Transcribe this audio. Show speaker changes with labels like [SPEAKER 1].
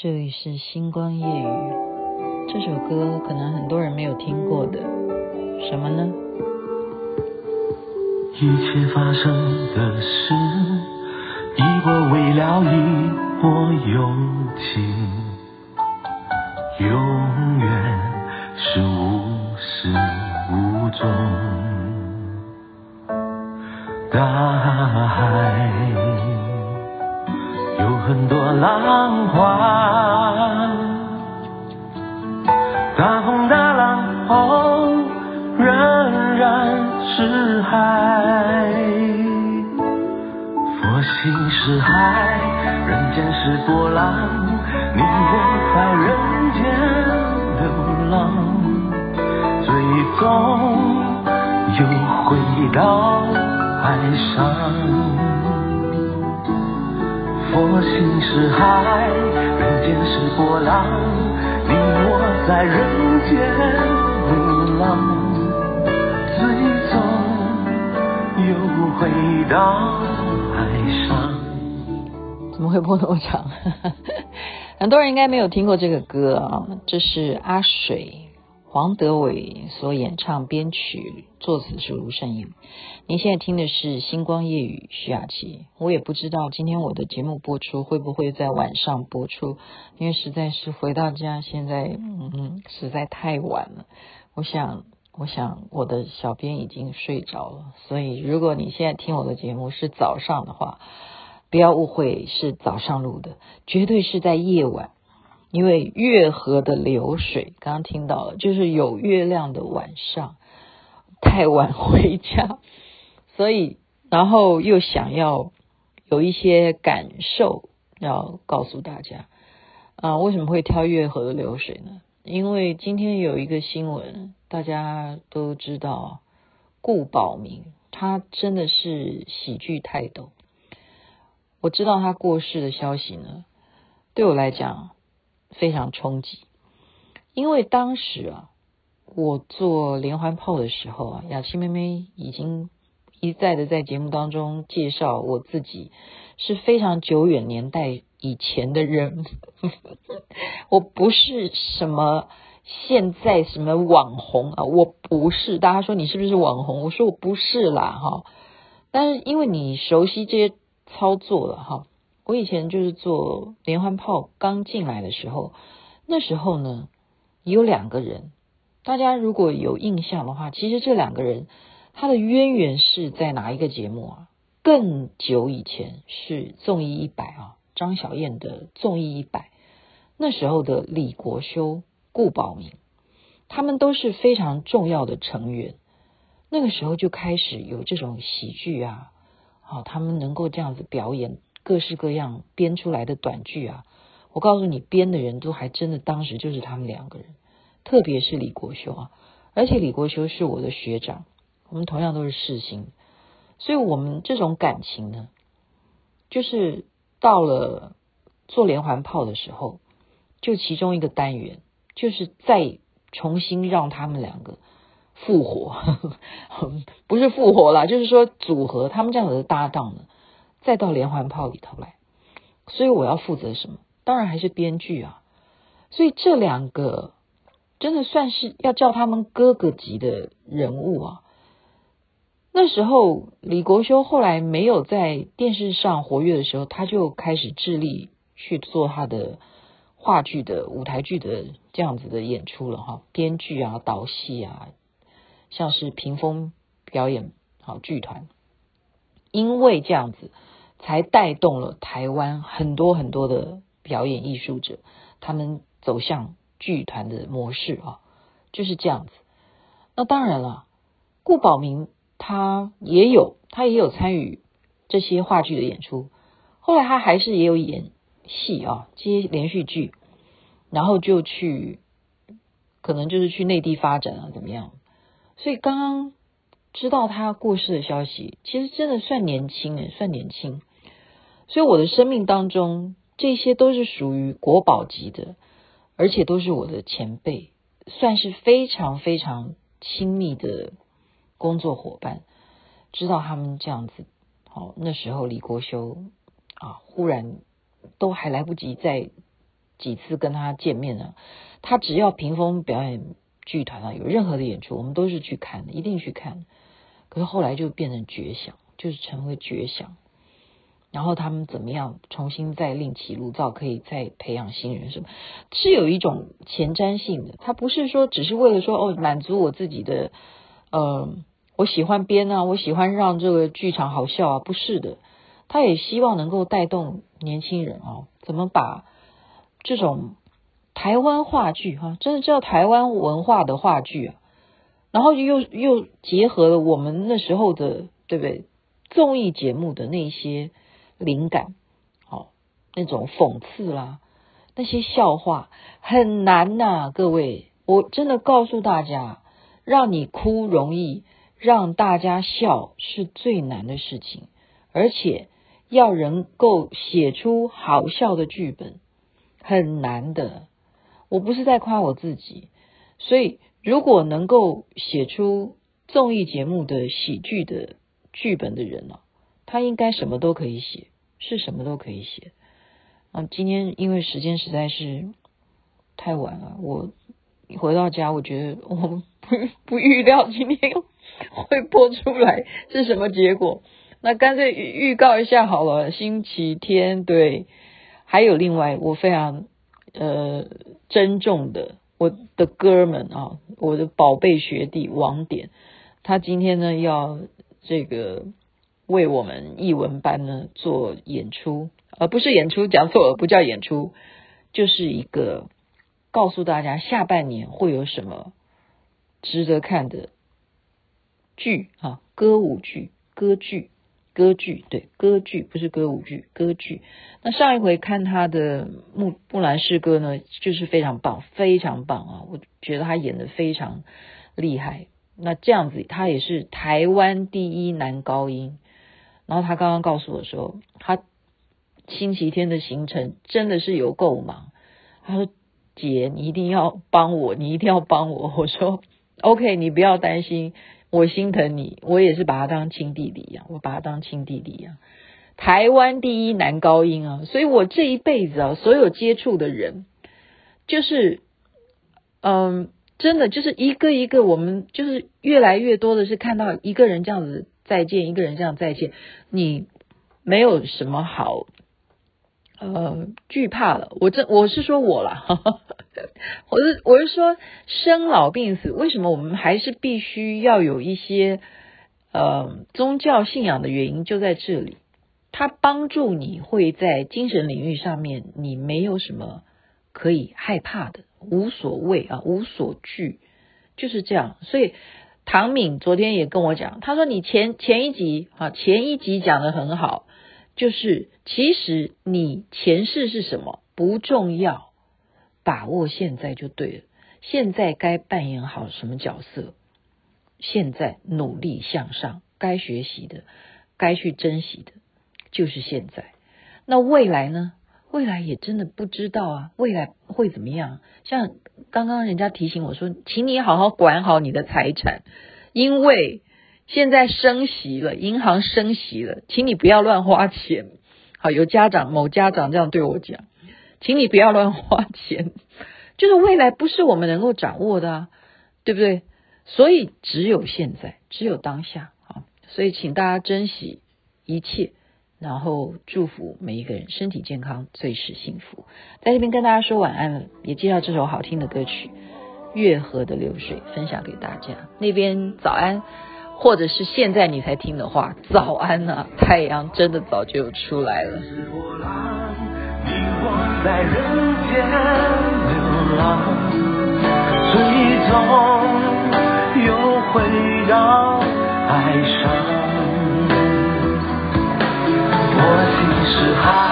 [SPEAKER 1] 这里是星光夜语，这首歌可能很多人没有听过的，什么呢？
[SPEAKER 2] 一切发生的事，已过未了，已过有情，永远是无始无终。大海。有很多浪花，是海。佛心是海，人间是波浪，你我在人间流浪，最终又回到海上。佛心是海，人间是波浪，你我在人间流浪，回到海上。
[SPEAKER 1] 怎么会播那么长？很多人应该没有听过这个歌啊，这是阿水。黄德伟所演唱、编曲、作词是卢胜英。您现在听的是《星光夜雨》，徐雅琪。我也不知道今天我的节目播出会不会在晚上播出，因为实在是回到家，现在嗯嗯，实在太晚了。我想，我想我的小编已经睡着了，所以如果你现在听我的节目是早上的话，不要误会是早上录的，绝对是在夜晚。因为月河的流水，刚刚听到了，就是有月亮的晚上，太晚回家，所以然后又想要有一些感受要告诉大家啊，为什么会挑月河的流水呢？因为今天有一个新闻，大家都知道，顾宝明他真的是喜剧泰斗。我知道他过世的消息呢，对我来讲。非常冲击，因为当时啊，我做连环炮的时候啊，雅琪妹妹已经一再的在节目当中介绍我自己是非常久远年代以前的人，我不是什么现在什么网红啊，我不是。大家说你是不是网红？我说我不是啦，哈。但是因为你熟悉这些操作了，哈。我以前就是做连环炮刚进来的时候，那时候呢有两个人，大家如果有印象的话，其实这两个人他的渊源是在哪一个节目啊？更久以前是综艺一百啊，张小燕的综艺一百，那时候的李国修、顾宝明，他们都是非常重要的成员。那个时候就开始有这种喜剧啊，好，他们能够这样子表演。各式各样编出来的短剧啊，我告诉你，编的人都还真的当时就是他们两个人，特别是李国修啊，而且李国修是我的学长，我们同样都是世新，所以我们这种感情呢，就是到了做连环炮的时候，就其中一个单元就是再重新让他们两个复活，不是复活啦，就是说组合他们这样子的搭档呢。再到连环炮里头来，所以我要负责什么？当然还是编剧啊。所以这两个真的算是要叫他们哥哥级的人物啊。那时候李国修后来没有在电视上活跃的时候，他就开始致力去做他的话剧的舞台剧的这样子的演出了哈，编剧啊、导戏啊，像是屏风表演好剧团，因为这样子。才带动了台湾很多很多的表演艺术者，他们走向剧团的模式啊，就是这样子。那当然了，顾宝明他也有，他也有参与这些话剧的演出。后来他还是也有演戏啊，接连续剧，然后就去，可能就是去内地发展啊，怎么样？所以刚刚知道他过世的消息，其实真的算年轻诶，算年轻。所以我的生命当中，这些都是属于国宝级的，而且都是我的前辈，算是非常非常亲密的工作伙伴。知道他们这样子，好，那时候李国修啊，忽然都还来不及再几次跟他见面呢，他只要屏风表演剧团啊有任何的演出，我们都是去看的，一定去看。可是后来就变成绝响，就是成为绝响。然后他们怎么样重新再另起炉灶，可以再培养新人什么？是有一种前瞻性的，他不是说只是为了说哦满足我自己的，呃，我喜欢编啊，我喜欢让这个剧场好笑啊，不是的，他也希望能够带动年轻人哦，怎么把这种台湾话剧哈、真的叫台湾文化的话剧啊，然后又又结合了我们那时候的对不对综艺节目的那些。灵感，好，那种讽刺啦，那些笑话很难呐、各位，我真的告诉大家，让你哭容易，让大家笑是最难的事情，而且要能够写出好笑的剧本很难的。我不是在夸我自己，所以如果能够写出综艺节目的喜剧的剧本的人呢？他应该什么都可以写，是什么都可以写。啊，今天因为时间实在是太晚了，我回到家，我觉得我不不预料今天会播出来是什么结果。那干脆预预告一下好了，星期天对，还有另外我非常呃珍重的我的哥们啊，我的宝贝学弟王典，他今天呢要这个。为我们艺文班呢做演出，而不是演出，讲错了，不叫演出，就是一个告诉大家下半年会有什么值得看的剧啊，歌舞剧、歌剧、歌剧，对，歌剧不是歌舞剧，歌剧。那上一回看他的《木木兰诗歌》呢，就是非常棒，非常棒啊！我觉得他演得非常厉害。那这样子，他也是台湾第一男高音。然后他刚刚告诉我说，他星期天的行程真的是有够忙。他说：“姐，你一定要帮我，你一定要帮我。”我说：“OK，你不要担心，我心疼你，我也是把他当亲弟弟一样，我把他当亲弟弟一样。台湾第一男高音啊，所以我这一辈子啊，所有接触的人，就是，嗯，真的就是一个一个，我们就是越来越多的是看到一个人这样子。”再见，一个人这样再见，你没有什么好呃惧怕了。我这我是说我啦，我是我是说生老病死，为什么我们还是必须要有一些呃宗教信仰的原因就在这里，它帮助你会在精神领域上面，你没有什么可以害怕的，无所谓啊，无所惧，就是这样，所以。唐敏昨天也跟我讲，他说你前前一集啊，前一集讲得很好，就是其实你前世是什么不重要，把握现在就对了。现在该扮演好什么角色，现在努力向上，该学习的，该去珍惜的，就是现在。那未来呢？未来也真的不知道啊，未来会怎么样？像刚刚人家提醒我说，请你好好管好你的财产，因为现在升息了，银行升息了，请你不要乱花钱。好，有家长某家长这样对我讲，请你不要乱花钱，就是未来不是我们能够掌握的啊，对不对？所以只有现在，只有当下啊，所以请大家珍惜一切。然后祝福每一个人身体健康，最是幸福。在这边跟大家说晚安，也介绍这首好听的歌曲《月河的流水》，分享给大家。那边早安，或者是现在你才听的话，早安呐、太阳真的早就出来了。
[SPEAKER 2] 我心是海，